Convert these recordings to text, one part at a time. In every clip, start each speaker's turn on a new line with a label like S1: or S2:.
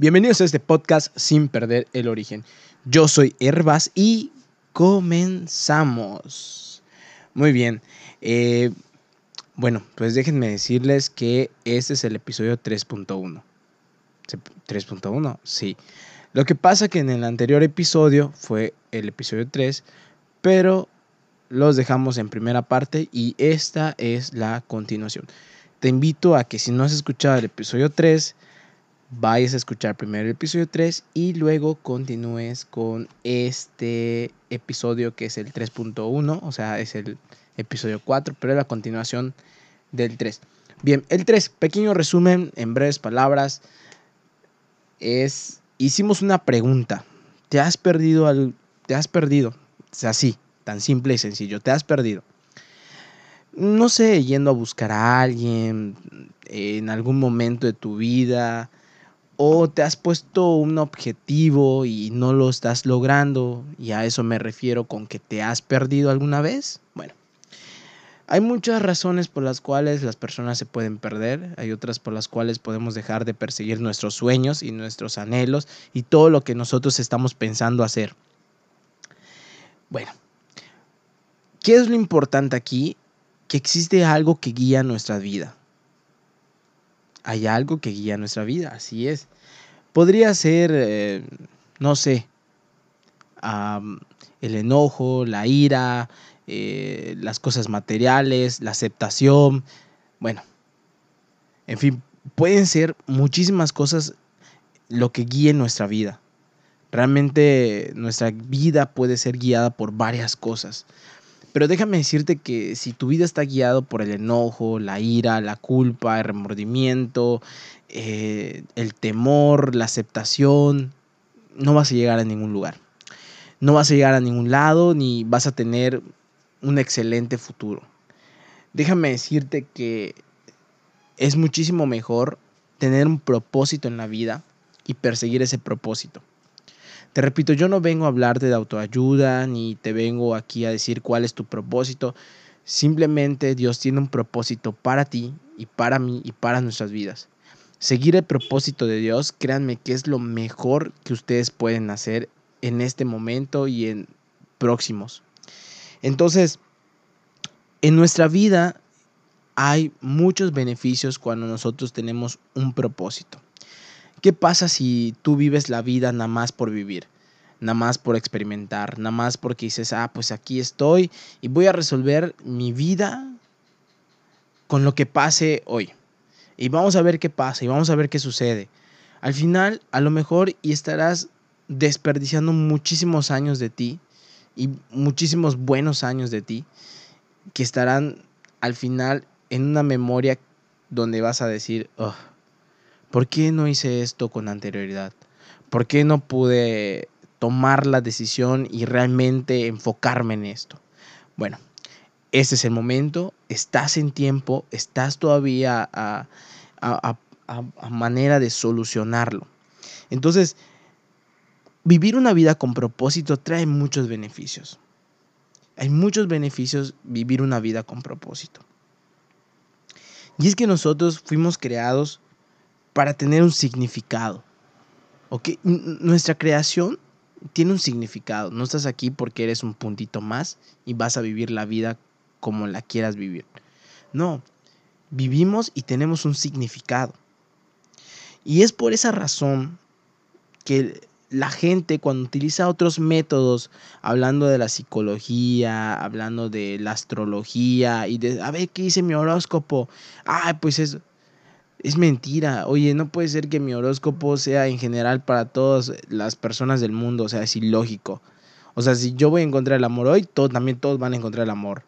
S1: Bienvenidos a este podcast sin perder el origen. Yo soy Herbas y comenzamos. Muy bien. Eh, bueno, pues déjenme decirles que este es el episodio 3.1. 3.1, sí. Lo que pasa que en el anterior episodio fue el episodio 3, pero los dejamos en primera parte y esta es la continuación. Te invito a que si no has escuchado el episodio 3, vayas a escuchar primero el episodio 3 y luego continúes con este episodio que es el 3.1, o sea, es el episodio 4, pero es la continuación del 3. Bien, el 3, pequeño resumen en breves palabras, es, hicimos una pregunta, ¿te has perdido al, te has perdido? Sea, así, tan simple y sencillo, te has perdido. No sé, yendo a buscar a alguien en algún momento de tu vida, o te has puesto un objetivo y no lo estás logrando, y a eso me refiero con que te has perdido alguna vez. Bueno, hay muchas razones por las cuales las personas se pueden perder, hay otras por las cuales podemos dejar de perseguir nuestros sueños y nuestros anhelos y todo lo que nosotros estamos pensando hacer. Bueno, ¿qué es lo importante aquí? Que existe algo que guía nuestra vida hay algo que guía nuestra vida, así es. Podría ser, eh, no sé, el enojo, la ira, eh, las cosas materiales, la aceptación, bueno, en fin, pueden ser muchísimas cosas lo que guíe nuestra vida. Realmente nuestra vida puede ser guiada por varias cosas. Pero déjame decirte que si tu vida está guiado por el enojo, la ira, la culpa, el remordimiento, eh, el temor, la aceptación, no vas a llegar a ningún lugar. No vas a llegar a ningún lado ni vas a tener un excelente futuro. Déjame decirte que es muchísimo mejor tener un propósito en la vida y perseguir ese propósito. Te repito, yo no vengo a hablarte de autoayuda, ni te vengo aquí a decir cuál es tu propósito. Simplemente Dios tiene un propósito para ti y para mí y para nuestras vidas. Seguir el propósito de Dios, créanme que es lo mejor que ustedes pueden hacer en este momento y en próximos. Entonces, en nuestra vida hay muchos beneficios cuando nosotros tenemos un propósito. ¿Qué pasa si tú vives la vida nada más por vivir? Nada más por experimentar, nada más porque dices, ah, pues aquí estoy y voy a resolver mi vida con lo que pase hoy. Y vamos a ver qué pasa y vamos a ver qué sucede. Al final, a lo mejor y estarás desperdiciando muchísimos años de ti y muchísimos buenos años de ti que estarán al final en una memoria donde vas a decir, oh, ¿Por qué no hice esto con anterioridad? ¿Por qué no pude tomar la decisión y realmente enfocarme en esto? Bueno, este es el momento, estás en tiempo, estás todavía a, manera de solucionarlo. Entonces, vivir una vida con propósito trae muchos beneficios. Hay muchos beneficios vivir una vida con propósito. Y es que nosotros fuimos creados para tener un significado. ¿ok? Nuestra creación tiene un significado. No estás aquí porque eres un puntito más y vas a vivir la vida como la quieras vivir. No, vivimos y tenemos un significado. Y es por esa razón que la gente cuando utiliza otros métodos, hablando de la psicología, hablando de la astrología y de, a ver, ¿qué dice mi horóscopo? Ah, pues es, es mentira. Oye, no puede ser que mi horóscopo sea en general para todas las personas del mundo. O sea, es ilógico. O sea, si yo voy a encontrar el amor hoy, también todos van a encontrar el amor.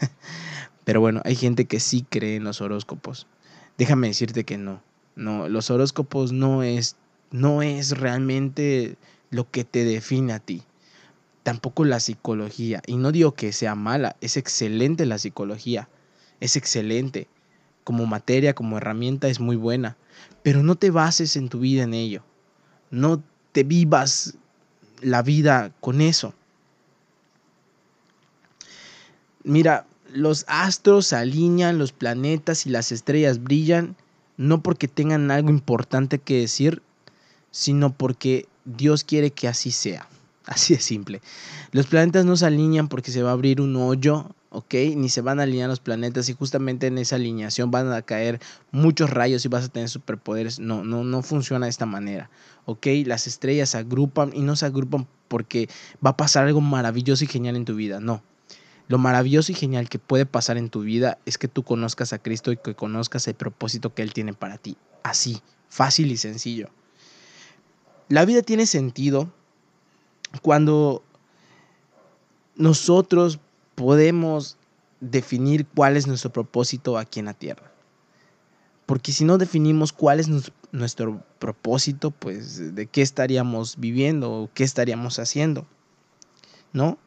S1: Pero bueno, hay gente que sí cree en los horóscopos. Déjame decirte que no. No, los horóscopos no es, no es realmente lo que te define a ti. Tampoco la psicología. Y no digo que sea mala, es excelente la psicología. Es excelente como materia, como herramienta es muy buena, pero no te bases en tu vida en ello. No te vivas la vida con eso. Mira, los astros se alinean, los planetas y las estrellas brillan, no porque tengan algo importante que decir, sino porque Dios quiere que así sea. Así de simple. Los planetas no se alinean porque se va a abrir un hoyo, ¿ok? Ni se van a alinear los planetas y justamente en esa alineación van a caer muchos rayos y vas a tener superpoderes. No, no, no funciona de esta manera, ¿ok? Las estrellas se agrupan y no se agrupan porque va a pasar algo maravilloso y genial en tu vida, no. Lo maravilloso y genial que puede pasar en tu vida es que tú conozcas a Cristo y que conozcas el propósito que Él tiene para ti. Así, fácil y sencillo. La vida tiene sentido cuando nosotros podemos definir cuál es nuestro propósito aquí en la tierra. Porque si no definimos cuál es nuestro propósito, pues de qué estaríamos viviendo o qué estaríamos haciendo. ¿No?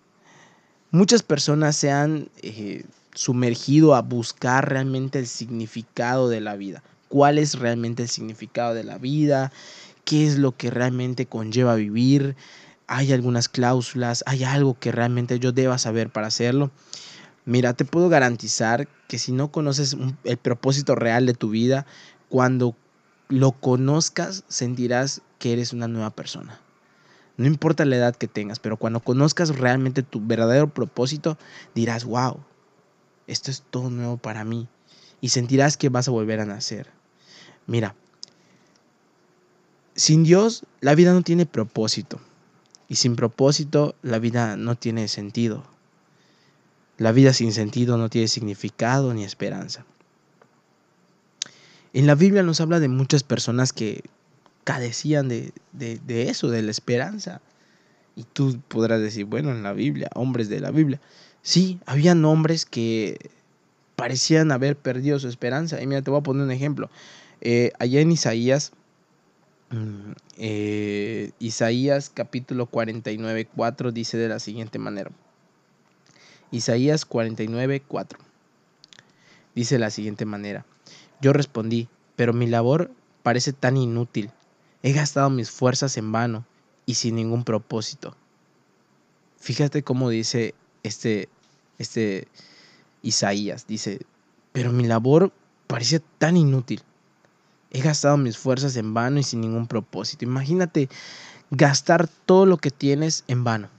S1: Muchas personas se han eh, sumergido a buscar realmente el significado de la vida. ¿Cuál es realmente el significado de la vida? ¿Qué es lo que realmente conlleva vivir? Hay algunas cláusulas, hay algo que realmente yo deba saber para hacerlo. Mira, te puedo garantizar que si no conoces el propósito real de tu vida, cuando lo conozcas sentirás que eres una nueva persona. No importa la edad que tengas, pero cuando conozcas realmente tu verdadero propósito, dirás, wow, esto es todo nuevo para mí. Y sentirás que vas a volver a nacer. Mira, sin Dios la vida no tiene propósito. Y sin propósito la vida no tiene sentido. La vida sin sentido no tiene significado ni esperanza. En la Biblia nos habla de muchas personas que cadecían de, eso, de la esperanza. Y tú podrás decir, bueno, en la Biblia, hombres de la Biblia. Sí, habían hombres que parecían haber perdido su esperanza. Y mira, te voy a poner un ejemplo. Eh, allá en Isaías eh, Isaías capítulo 49, 4 dice de la siguiente manera. Isaías 49, 4. Dice de la siguiente manera. Yo respondí, pero mi labor parece tan inútil. He gastado mis fuerzas en vano y sin ningún propósito. Fíjate cómo dice este, este Isaías. Dice, pero mi labor parece tan inútil. He gastado mis fuerzas en vano y sin ningún propósito. Imagínate gastar todo lo que tienes en vano.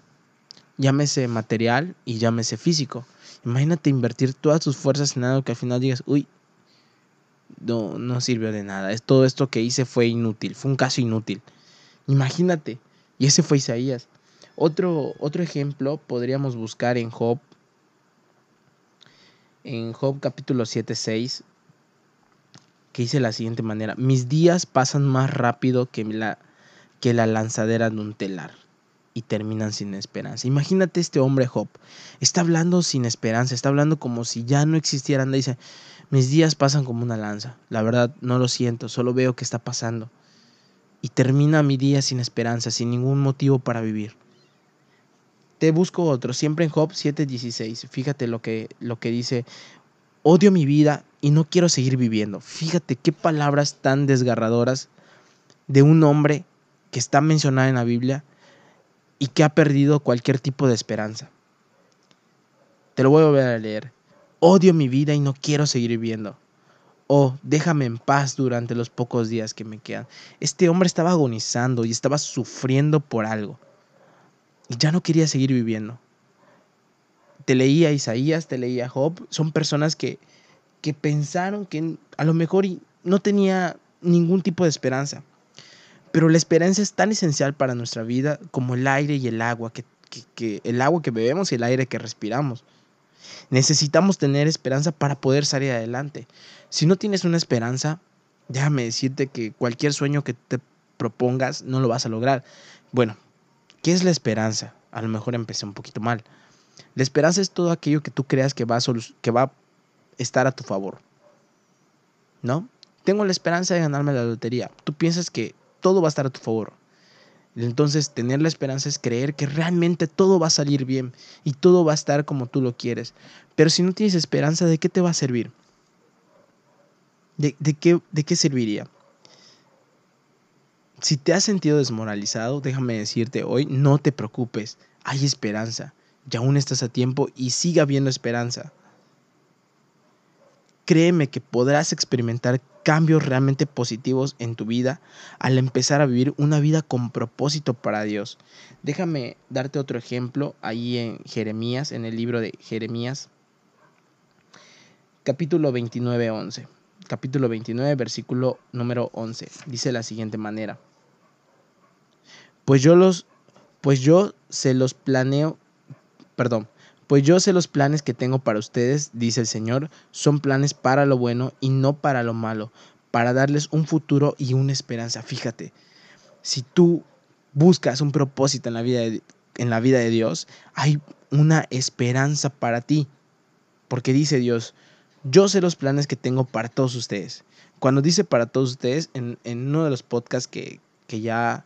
S1: Llámese material y llámese físico. Imagínate invertir todas tus fuerzas en algo que al final digas, uy, no, no sirvió de nada. Es, todo esto que hice fue inútil, fue un caso inútil. Imagínate. Y ese fue Isaías. Otro, otro ejemplo podríamos buscar en Job. En Job capítulo 7, 6 que dice de la siguiente manera, mis días pasan más rápido que la, que la lanzadera de un telar y terminan sin esperanza. Imagínate este hombre Job, está hablando sin esperanza, está hablando como si ya no existieran, dice, mis días pasan como una lanza, la verdad no lo siento, solo veo que está pasando. Y termina mi día sin esperanza, sin ningún motivo para vivir. Te busco otro, siempre en Job 7:16. Fíjate lo que, lo que dice Odio mi vida y no quiero seguir viviendo. Fíjate qué palabras tan desgarradoras de un hombre que está mencionado en la Biblia y que ha perdido cualquier tipo de esperanza. Te lo voy a volver a leer. Odio mi vida y no quiero seguir viviendo. Oh, déjame en paz durante los pocos días que me quedan. Este hombre estaba agonizando y estaba sufriendo por algo. Y ya no quería seguir viviendo te leía Isaías, te leía Job, son personas que, que pensaron que a lo mejor no tenía ningún tipo de esperanza. Pero la esperanza es tan esencial para nuestra vida como el aire y el agua, que, que, el agua que bebemos y el aire que respiramos. Necesitamos tener esperanza para poder salir adelante. Si no tienes una esperanza, déjame decirte que cualquier sueño que te propongas no lo vas a lograr. Bueno, ¿qué es la esperanza? A lo mejor empecé un poquito mal. La esperanza es todo aquello que tú creas que va a, que va a estar a tu favor. ¿No? Tengo la esperanza de ganarme la lotería. Tú piensas que todo va a estar a tu favor. Entonces, tener la esperanza es creer que realmente todo va a salir bien y todo va a estar como tú lo quieres. Pero si no tienes esperanza, ¿de qué te va a servir? ¿De, qué, de qué serviría? Si te has sentido desmoralizado, déjame decirte hoy, no te preocupes, hay esperanza y aún estás a tiempo y siga habiendo esperanza. créeme que podrás experimentar cambios realmente positivos en tu vida al empezar a vivir una vida con propósito para Dios. Déjame darte otro ejemplo ahí en Jeremías, en el libro de Jeremías, capítulo 29, 11. Capítulo 29, versículo número 11. Dice la siguiente manera. Pues yo los pues yo se los planeo, perdón, pues yo sé los planes que tengo para ustedes, dice el Señor, son planes para lo bueno y no para lo malo, para darles un futuro y una esperanza. Fíjate, si tú buscas un propósito en la vida de, en la vida de Dios, hay una esperanza para ti. Porque dice Dios, yo sé los planes que tengo para todos ustedes. Cuando dice para todos ustedes, en, uno de los podcasts que, ya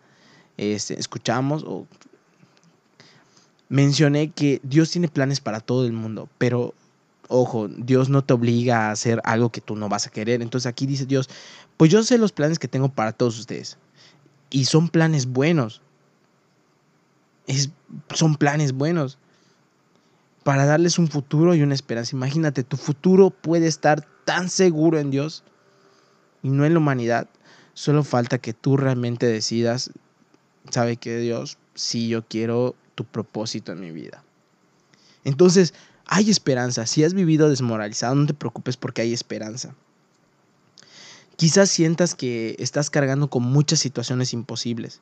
S1: este, escuchamos o mencioné que Dios tiene planes para todo el mundo, pero ojo, Dios no te obliga a hacer algo que tú no vas a querer. Entonces aquí dice Dios, pues yo sé los planes que tengo para todos ustedes. Y son planes buenos. Es, son planes buenos. Para darles un futuro y una esperanza. Imagínate, tu futuro puede estar tan seguro en Dios y no en la humanidad. Solo falta que tú realmente decidas, sabe que Dios, si yo quiero tu propósito en mi vida. Entonces, hay esperanza. Si has vivido desmoralizado, no te preocupes porque hay esperanza. Quizás sientas que estás cargando con muchas situaciones imposibles.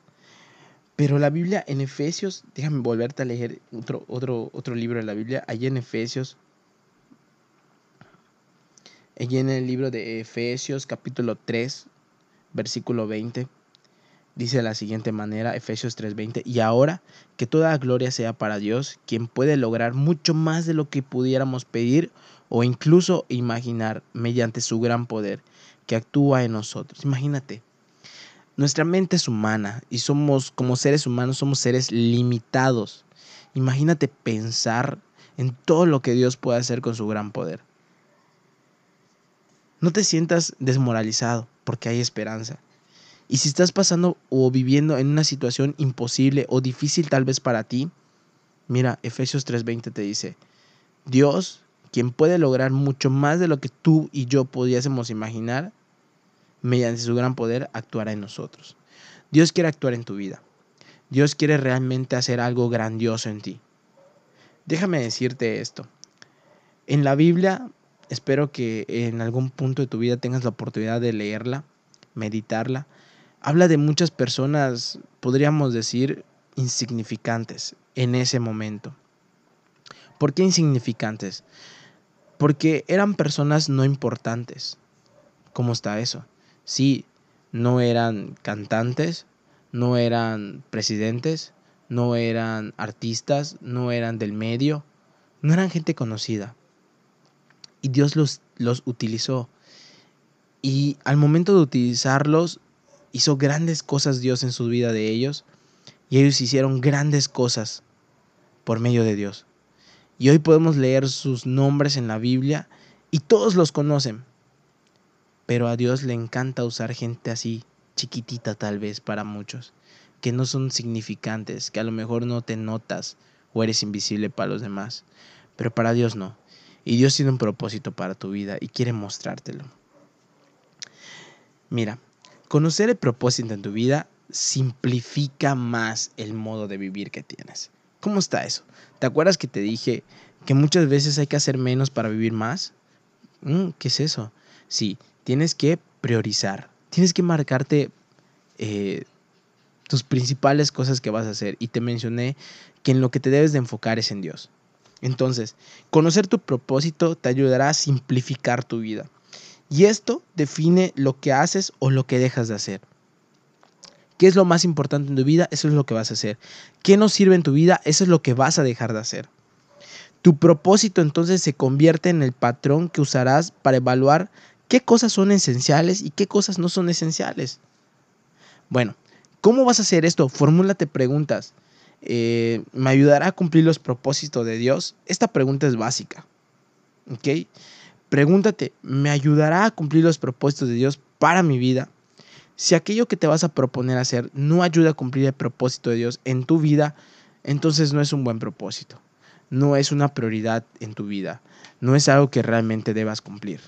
S1: Pero la Biblia en Efesios, déjame volverte a leer otro, otro, otro libro de la Biblia, allí en Efesios, allí en el libro de Efesios capítulo 3, versículo 20. Dice de la siguiente manera, Efesios 3:20, y ahora que toda gloria sea para Dios, quien puede lograr mucho más de lo que pudiéramos pedir o incluso imaginar mediante su gran poder que actúa en nosotros. Imagínate, nuestra mente es humana y somos, como seres humanos, somos seres limitados. Imagínate pensar en todo lo que Dios puede hacer con su gran poder. No te sientas desmoralizado porque hay esperanza. Y si estás pasando o viviendo en una situación imposible o difícil tal vez para ti, mira, Efesios 3:20 te dice, Dios, quien puede lograr mucho más de lo que tú y yo pudiésemos imaginar, mediante su gran poder actuará en nosotros. Dios quiere actuar en tu vida. Dios quiere realmente hacer algo grandioso en ti. Déjame decirte esto. En la Biblia, espero que en algún punto de tu vida tengas la oportunidad de leerla, meditarla habla de muchas personas, podríamos decir, insignificantes en ese momento. ¿Por qué insignificantes? Porque eran personas no importantes. ¿Cómo está eso? Sí, no eran cantantes, no eran presidentes, no eran artistas, no eran del medio, no eran gente conocida. Y Dios los, los utilizó. Y al momento de utilizarlos, hizo grandes cosas Dios en su vida de ellos y ellos hicieron grandes cosas por medio de Dios. Y hoy podemos leer sus nombres en la Biblia y todos los conocen. Pero a Dios le encanta usar gente así, chiquitita tal vez para muchos, que no son significantes, que a lo mejor no te notas o eres invisible para los demás. Pero para Dios no. Y Dios tiene un propósito para tu vida y quiere mostrártelo. Mira, Conocer el propósito en tu vida simplifica más el modo de vivir que tienes. ¿Cómo está eso? ¿Te acuerdas que te dije que muchas veces hay que hacer menos para vivir más? Mm, ¿Qué es eso? Sí, tienes que priorizar. Tienes que marcarte eh, tus principales cosas que vas a hacer. Y te mencioné que en lo que te debes de enfocar es en Dios. Entonces, conocer tu propósito te ayudará a simplificar tu vida. Y esto define lo que haces o lo que dejas de hacer. ¿Qué es lo más importante en tu vida? Eso es lo que vas a hacer. ¿Qué no sirve en tu vida? Eso es lo que vas a dejar de hacer. Tu propósito entonces se convierte en el patrón que usarás para evaluar qué cosas son esenciales y qué cosas no son esenciales. Bueno, ¿cómo vas a hacer esto? Formúlate preguntas. Eh, ¿Me ayudará a cumplir los propósitos de Dios? Esta pregunta es básica. ¿Ok? Pregúntate, ¿me ayudará a cumplir los propósitos de Dios para mi vida? Si aquello que te vas a proponer hacer no ayuda a cumplir el propósito de Dios en tu vida, entonces no es un buen propósito. No es una prioridad en tu vida. No es algo que realmente debas cumplir.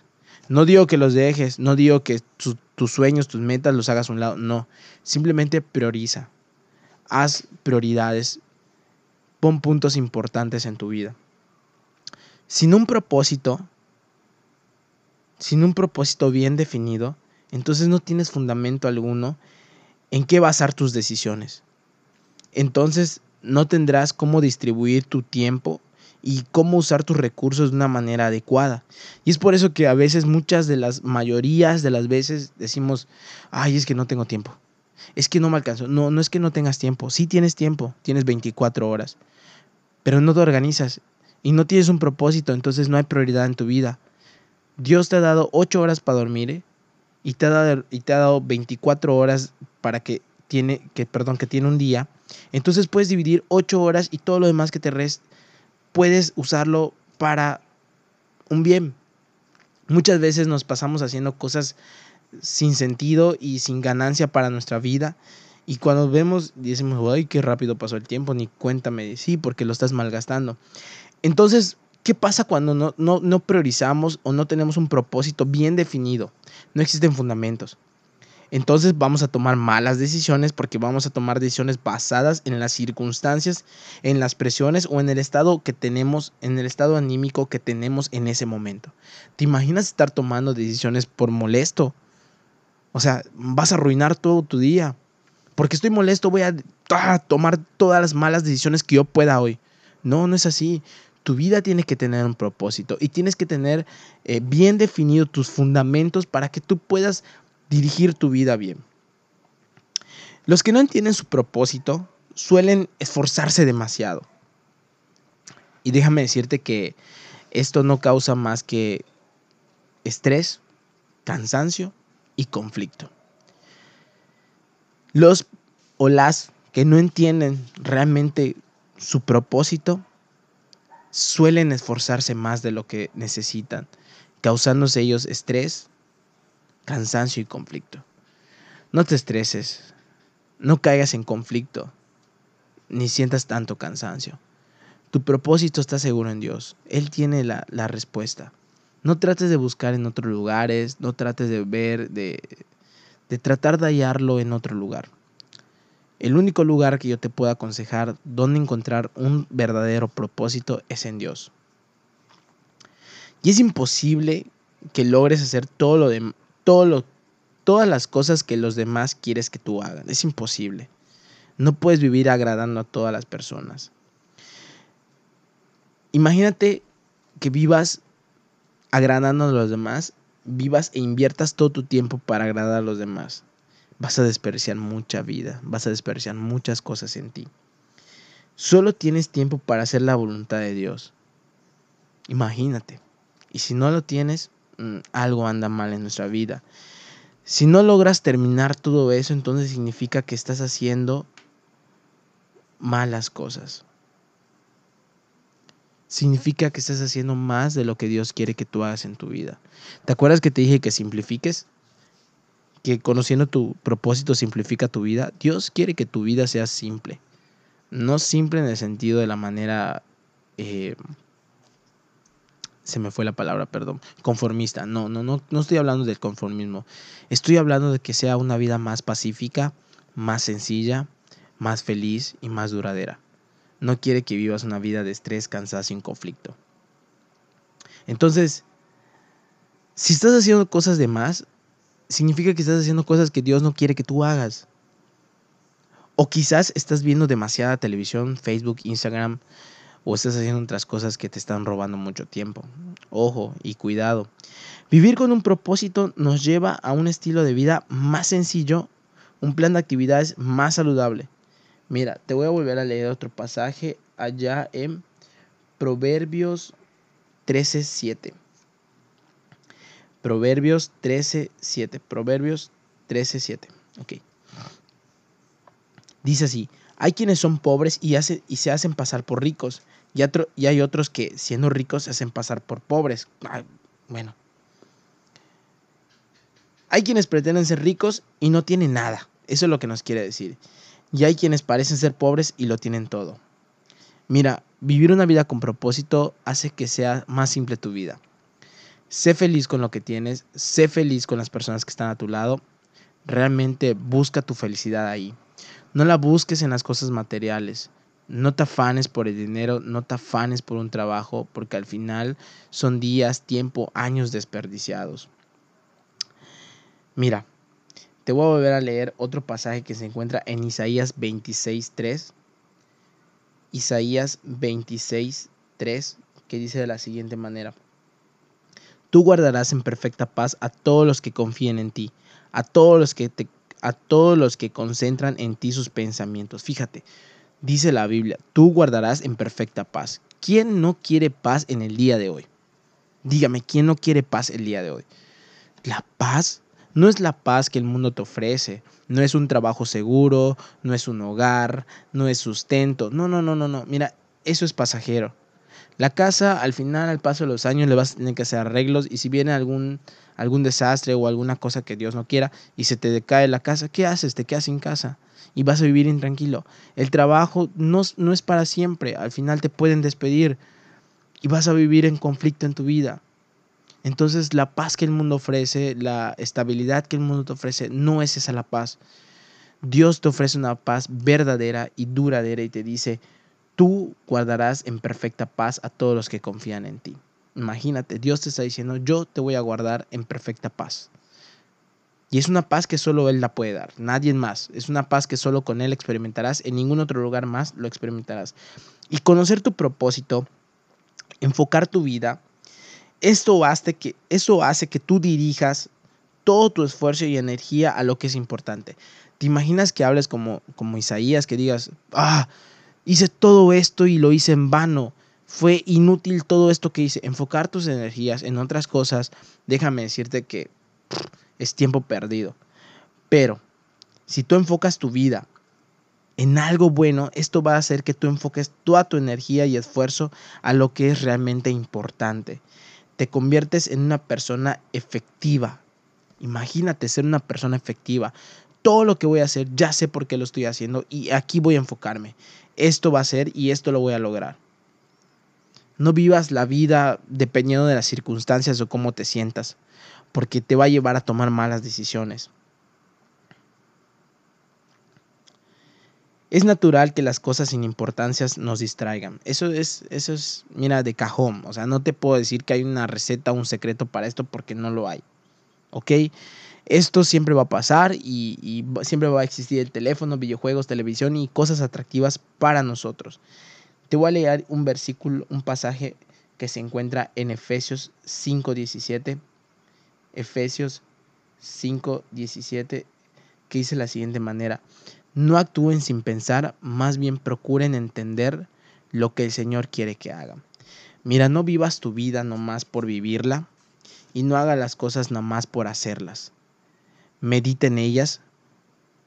S1: No digo que los dejes, no digo que tus sueños, tus metas los hagas a un lado, no. Simplemente prioriza. Haz prioridades. Pon puntos importantes en tu vida. Sin un propósito, sin un propósito bien definido, entonces no tienes fundamento alguno en qué basar tus decisiones. Entonces no tendrás cómo distribuir tu tiempo y cómo usar tus recursos de una manera adecuada. Y es por eso que a veces, muchas de las mayorías de las veces decimos, ay, es que no tengo tiempo. Es que no me alcanzo. No, no es que no tengas tiempo. Sí tienes tiempo, tienes 24 horas. Pero no te organizas y no tienes un propósito, entonces no hay prioridad en tu vida. Dios te ha dado 8 horas para dormir ¿eh? y, te ha dado, y te ha dado 24 horas para que tiene, que, perdón, que tiene un día. Entonces puedes dividir 8 horas y todo lo demás que te resta puedes usarlo para un bien. Muchas veces nos pasamos haciendo cosas sin sentido y sin ganancia para nuestra vida. Y cuando vemos, decimos, ay, qué rápido pasó el tiempo, ni cuéntame, sí, porque lo estás malgastando. Entonces, ¿qué pasa cuando no, no, no priorizamos o no tenemos un propósito bien definido? No existen fundamentos entonces vamos a tomar malas decisiones porque vamos a tomar decisiones basadas en las circunstancias, en las presiones o en el estado que tenemos, en el estado anímico que tenemos en ese momento. ¿Te imaginas estar tomando decisiones por molesto? O sea, vas a arruinar todo tu día. Porque estoy molesto, voy a ah, tomar todas las malas decisiones que yo pueda hoy. No, no es así. Tu vida tiene que tener un propósito y tienes que tener eh, bien definido tus fundamentos para que tú puedas dirigir tu vida bien. Los que no entienden su propósito suelen esforzarse demasiado. Y déjame decirte que esto no causa más que estrés, cansancio y conflicto. Los o las que no entienden realmente su propósito suelen esforzarse más de lo que necesitan, causándose ellos estrés, cansancio y conflicto. No te estreses, no caigas en conflicto, ni sientas tanto cansancio. Tu propósito está seguro en Dios, Él tiene la, respuesta. No trates de buscar en otros lugares, no trates de ver, de, de tratar de hallarlo en otro lugar. El único lugar que yo te puedo aconsejar donde encontrar un verdadero propósito es en Dios. Y es imposible que logres hacer todo lo, de, todas las cosas que los demás quieres que tú hagan. Es imposible. No puedes vivir agradando a todas las personas. Imagínate que vivas agradando a los demás, vivas e inviertas todo tu tiempo para agradar a los demás. Vas a desperdiciar mucha vida, vas a desperdiciar muchas cosas en ti. Solo tienes tiempo para hacer la voluntad de Dios. Imagínate. Y si no lo tienes, Mm, algo anda mal en nuestra vida. Si no logras terminar todo eso, entonces significa que estás haciendo malas cosas. Significa que estás haciendo más de lo que Dios quiere que tú hagas en tu vida. ¿Te acuerdas que te dije que simplifiques? Que conociendo tu propósito simplifica tu vida. Dios quiere que tu vida sea simple. No simple en el sentido de la manera eh, se me fue la palabra, perdón, conformista. No, no, no, no estoy hablando del conformismo. Estoy hablando de que sea una vida más pacífica, más sencilla, más feliz y más duradera. No quiere que vivas una vida de estrés, cansancio y conflicto. Entonces, si estás haciendo cosas de más, significa que estás haciendo cosas que Dios no quiere que tú hagas. O quizás estás viendo demasiada televisión, Facebook, Instagram, o estás haciendo otras cosas que te están robando mucho tiempo. Ojo y cuidado. Vivir con un propósito nos lleva a un estilo de vida más sencillo, un plan de actividades más saludable. Mira, te voy a volver a leer otro pasaje allá en Proverbios 13:7. Proverbios 13:7. Proverbios 13:7. Ok. Dice así: Hay quienes son pobres y, y se hacen pasar por ricos y, hay otros que siendo ricos se hacen pasar por pobres. bueno. Hay quienes pretenden ser ricos y no tienen nada. Eso es lo que nos quiere decir. Y hay quienes parecen ser pobres y lo tienen todo. Mira, vivir una vida con propósito hace que sea más simple tu vida. Sé feliz con lo que tienes, sé feliz con las personas que están a tu lado. Realmente busca tu felicidad ahí. No la busques en las cosas materiales. No te afanes por el dinero, no te afanes por un trabajo, porque al final son días, tiempo, años desperdiciados. Mira, te voy a volver a leer otro pasaje que se encuentra en Isaías 26.3. Isaías 26.3, que dice de la siguiente manera. Tú guardarás en perfecta paz a todos los que confíen en ti, a todos los que te, a todos los que concentran en ti sus pensamientos. Fíjate, dice la Biblia, tú guardarás en perfecta paz. ¿Quién no quiere paz en el día de hoy? Dígame, ¿quién no quiere paz el día de hoy? La paz no es la paz que el mundo te ofrece, no es un trabajo seguro, no es un hogar, no es sustento. No, no, no, no, no. Mira, eso es pasajero. La casa, al final, al paso de los años, le vas a tener que hacer arreglos y si viene algún, algún desastre o alguna cosa que Dios no quiera y se te decae la casa, ¿qué haces? Te quedas sin casa y vas a vivir intranquilo. El trabajo no, no es para siempre, al final te pueden despedir y vas a vivir en conflicto en tu vida. Entonces la paz que el mundo ofrece, la estabilidad que el mundo te ofrece, no es esa la paz. Dios te ofrece una paz verdadera y duradera y te dice, tú guardarás en perfecta paz a todos los que confían en ti. Imagínate, Dios te está diciendo, yo te voy a guardar en perfecta paz. Y es una paz que solo Él la puede dar, nadie más. Es una paz que solo con Él experimentarás, en ningún otro lugar más lo experimentarás. Y conocer tu propósito, enfocar tu vida, esto hace que, eso hace que tú dirijas todo tu esfuerzo y energía a lo que es importante. ¿Te imaginas que hables como, como Isaías, que digas, ah, hice todo esto y lo hice en vano. Fue inútil todo esto que hice. Enfocar tus energías en otras cosas, déjame decirte que es tiempo perdido. Pero si tú enfocas tu vida en algo bueno, esto va a hacer que tú enfoques toda tu energía y esfuerzo a lo que es realmente importante. Te conviertes en una persona efectiva. Imagínate ser una persona efectiva. Todo lo que voy a hacer, ya sé por qué lo estoy haciendo y aquí voy a enfocarme esto va a ser y esto lo voy a lograr. No vivas la vida dependiendo de las circunstancias o cómo te sientas, porque te va a llevar a tomar malas decisiones. Es natural que las cosas sin importancias nos distraigan. Eso es, eso es, mira, de cajón. O sea, no te puedo decir que hay una receta o un secreto para esto porque no lo hay. ¿Ok? Esto siempre va a pasar y, siempre va a existir el teléfono, videojuegos, televisión y cosas atractivas para nosotros. Te voy a leer un versículo, un pasaje que se encuentra en Efesios 5.17. Efesios 5.17 que dice de la siguiente manera, no actúen sin pensar, más bien procuren entender lo que el Señor quiere que hagan. Mira, no vivas tu vida nomás por vivirla y no hagas las cosas nomás por hacerlas medita en ellas,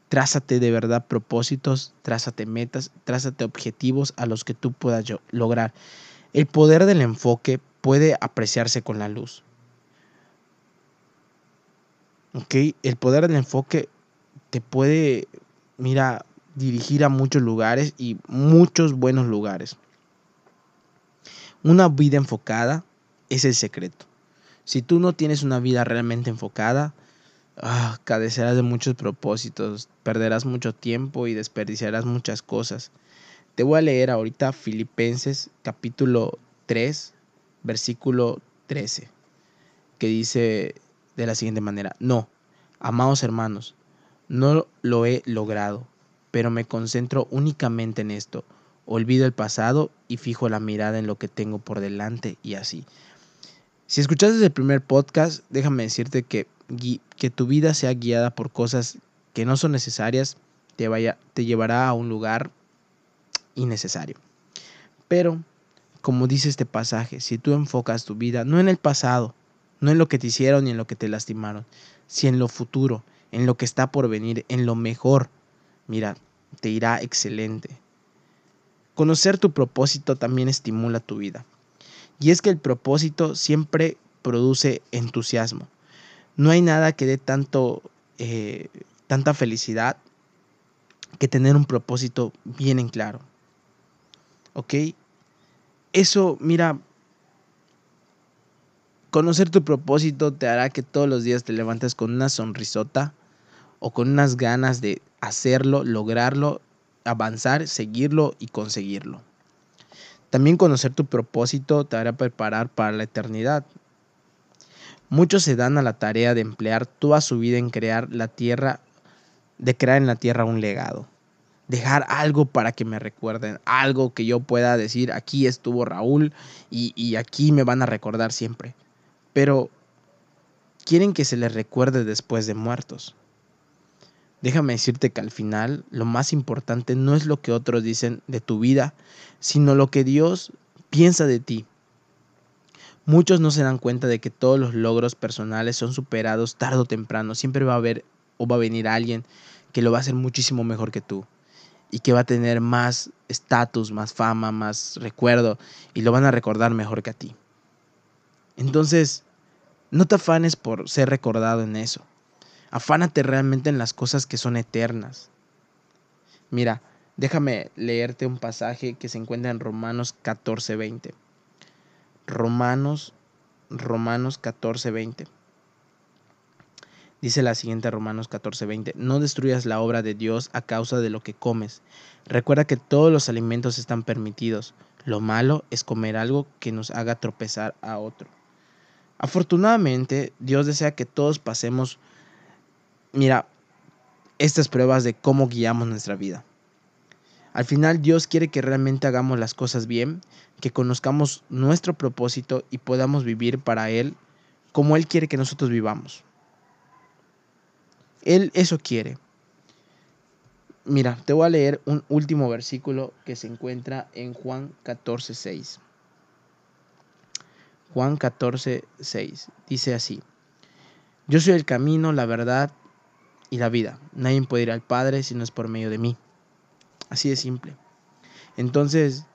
S1: trázate de verdad propósitos, trázate metas, trázate objetivos a los que tú puedas lograr. El poder del enfoque puede apreciarse con la luz. El poder del enfoque te puede, mira, dirigir a muchos lugares y muchos buenos lugares. Una vida enfocada es el secreto. Si tú no tienes una vida realmente enfocada, ah, de muchos propósitos, perderás mucho tiempo y desperdiciarás muchas cosas. Te voy a leer ahorita Filipenses capítulo 3, versículo 13, que dice de la siguiente manera, no, amados hermanos, no lo he logrado, pero me concentro únicamente en esto. Olvido el pasado y fijo la mirada en lo que tengo por delante y así. Si escuchaste el primer podcast, déjame decirte que que tu vida sea guiada por cosas que no son necesarias, te, vaya, te llevará a un lugar innecesario. Pero, como dice este pasaje, si tú enfocas tu vida no en el pasado, no en lo que te hicieron ni en lo que te lastimaron, sino en lo futuro, en lo que está por venir, en lo mejor, mira, te irá excelente. Conocer tu propósito también estimula tu vida. Y es que el propósito siempre produce entusiasmo. No hay nada que dé tanto, eh, tanta felicidad que tener un propósito bien en claro. ¿Ok? Eso, mira, Conocer tu propósito te hará que todos los días te levantes con una sonrisota o con unas ganas de hacerlo, lograrlo, avanzar, seguirlo y conseguirlo. También conocer tu propósito te hará preparar para la eternidad. Muchos se dan a la tarea de emplear toda su vida en crear la tierra, de crear en la tierra un legado. Dejar algo para que me recuerden, algo que yo pueda decir, aquí estuvo Raúl y, y aquí me van a recordar siempre. Pero quieren que se les recuerde después de muertos. Déjame decirte que al final lo más importante no es lo que otros dicen de tu vida, sino lo que Dios piensa de ti. Muchos no se dan cuenta de que todos los logros personales son superados tarde o temprano. Siempre va a haber o va a venir alguien que lo va a hacer muchísimo mejor que tú y que va a tener más estatus, más fama, más recuerdo y lo van a recordar mejor que a ti. Entonces, no te afanes por ser recordado en eso. Afánate realmente en las cosas que son eternas. Mira, déjame leerte un pasaje que se encuentra en Romanos 14:20. Romanos, Romanos 14, 20. Dice la siguiente Romanos 14, 20. No destruyas la obra de Dios a causa de lo que comes. Recuerda que todos los alimentos están permitidos. Lo malo es comer algo que nos haga tropezar a otro. Afortunadamente, Dios desea que todos pasemos, mira, estas pruebas de cómo guiamos nuestra vida. Al final Dios quiere que realmente hagamos las cosas bien, que conozcamos nuestro propósito y podamos vivir para Él como Él quiere que nosotros vivamos. Él eso quiere. Mira, te voy a leer un último versículo que se encuentra en Juan 14, 6. Juan 14, 6. Dice así. Yo soy el camino, la verdad y la vida. Nadie puede ir al Padre si no es por medio de mí. Así de simple. Entonces,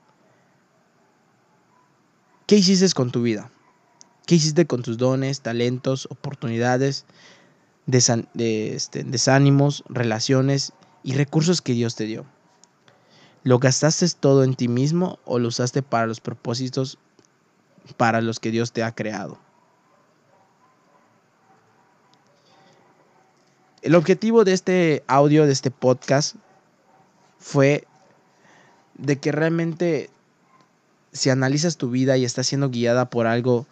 S1: ¿qué hiciste con tu vida? ¿Qué hiciste con tus dones, talentos, oportunidades, este, desánimos, relaciones y recursos que Dios te dio? ¿Lo gastaste todo en ti mismo o lo usaste para los propósitos para los que Dios te ha creado? El objetivo de este audio, de este podcast, fue de que realmente si analizas tu vida y estás siendo guiada por algo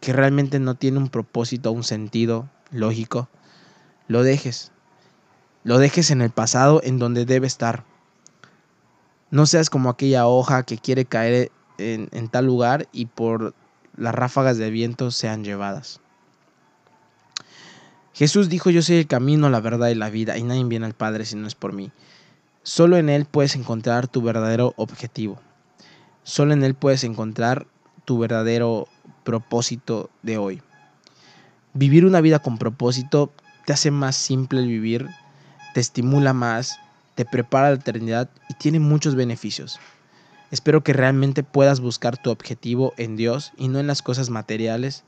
S1: que realmente no tiene un propósito, un sentido lógico, lo dejes. Lo dejes en el pasado en donde debe estar. No seas como aquella hoja que quiere caer en, en tal lugar y por las ráfagas de viento sean llevadas. Jesús dijo, yo soy el camino, la verdad y la vida, y nadie viene al Padre si no es por mí. Solo en Él puedes encontrar tu verdadero objetivo. Solo en Él puedes encontrar tu verdadero propósito de hoy. Vivir una vida con propósito te hace más simple el vivir, te estimula más, te prepara la eternidad y tiene muchos beneficios. Espero que realmente puedas buscar tu objetivo en Dios y no en las cosas materiales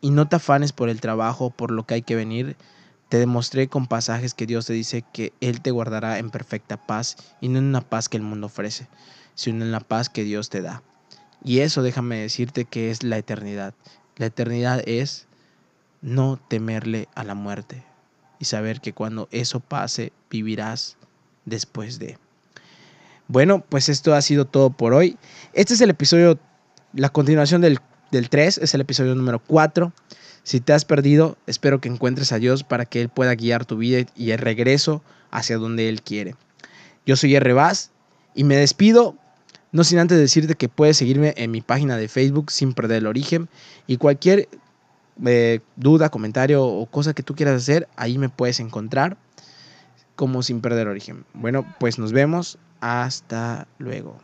S1: y no te afanes por el trabajo, por lo que hay que venir, te demostré con pasajes que Dios te dice que Él te guardará en perfecta paz y no en una paz que el mundo ofrece, sino en la paz que Dios te da. Y eso déjame decirte que es la eternidad. La eternidad es no temerle a la muerte y saber que cuando eso pase vivirás después de. Bueno, pues esto ha sido todo por hoy. Este es el episodio, la continuación del, del 3, es el episodio número 4. Si te has perdido, espero que encuentres a Dios para que Él pueda guiar tu vida y el regreso hacia donde Él quiere. Yo soy R. Vaz y me despido, no sin antes decirte que puedes seguirme en mi página de Facebook sin perder el origen y cualquier eh, duda, comentario o cosa que tú quieras hacer, ahí me puedes encontrar como sin perder origen. Bueno, pues nos vemos. Hasta luego.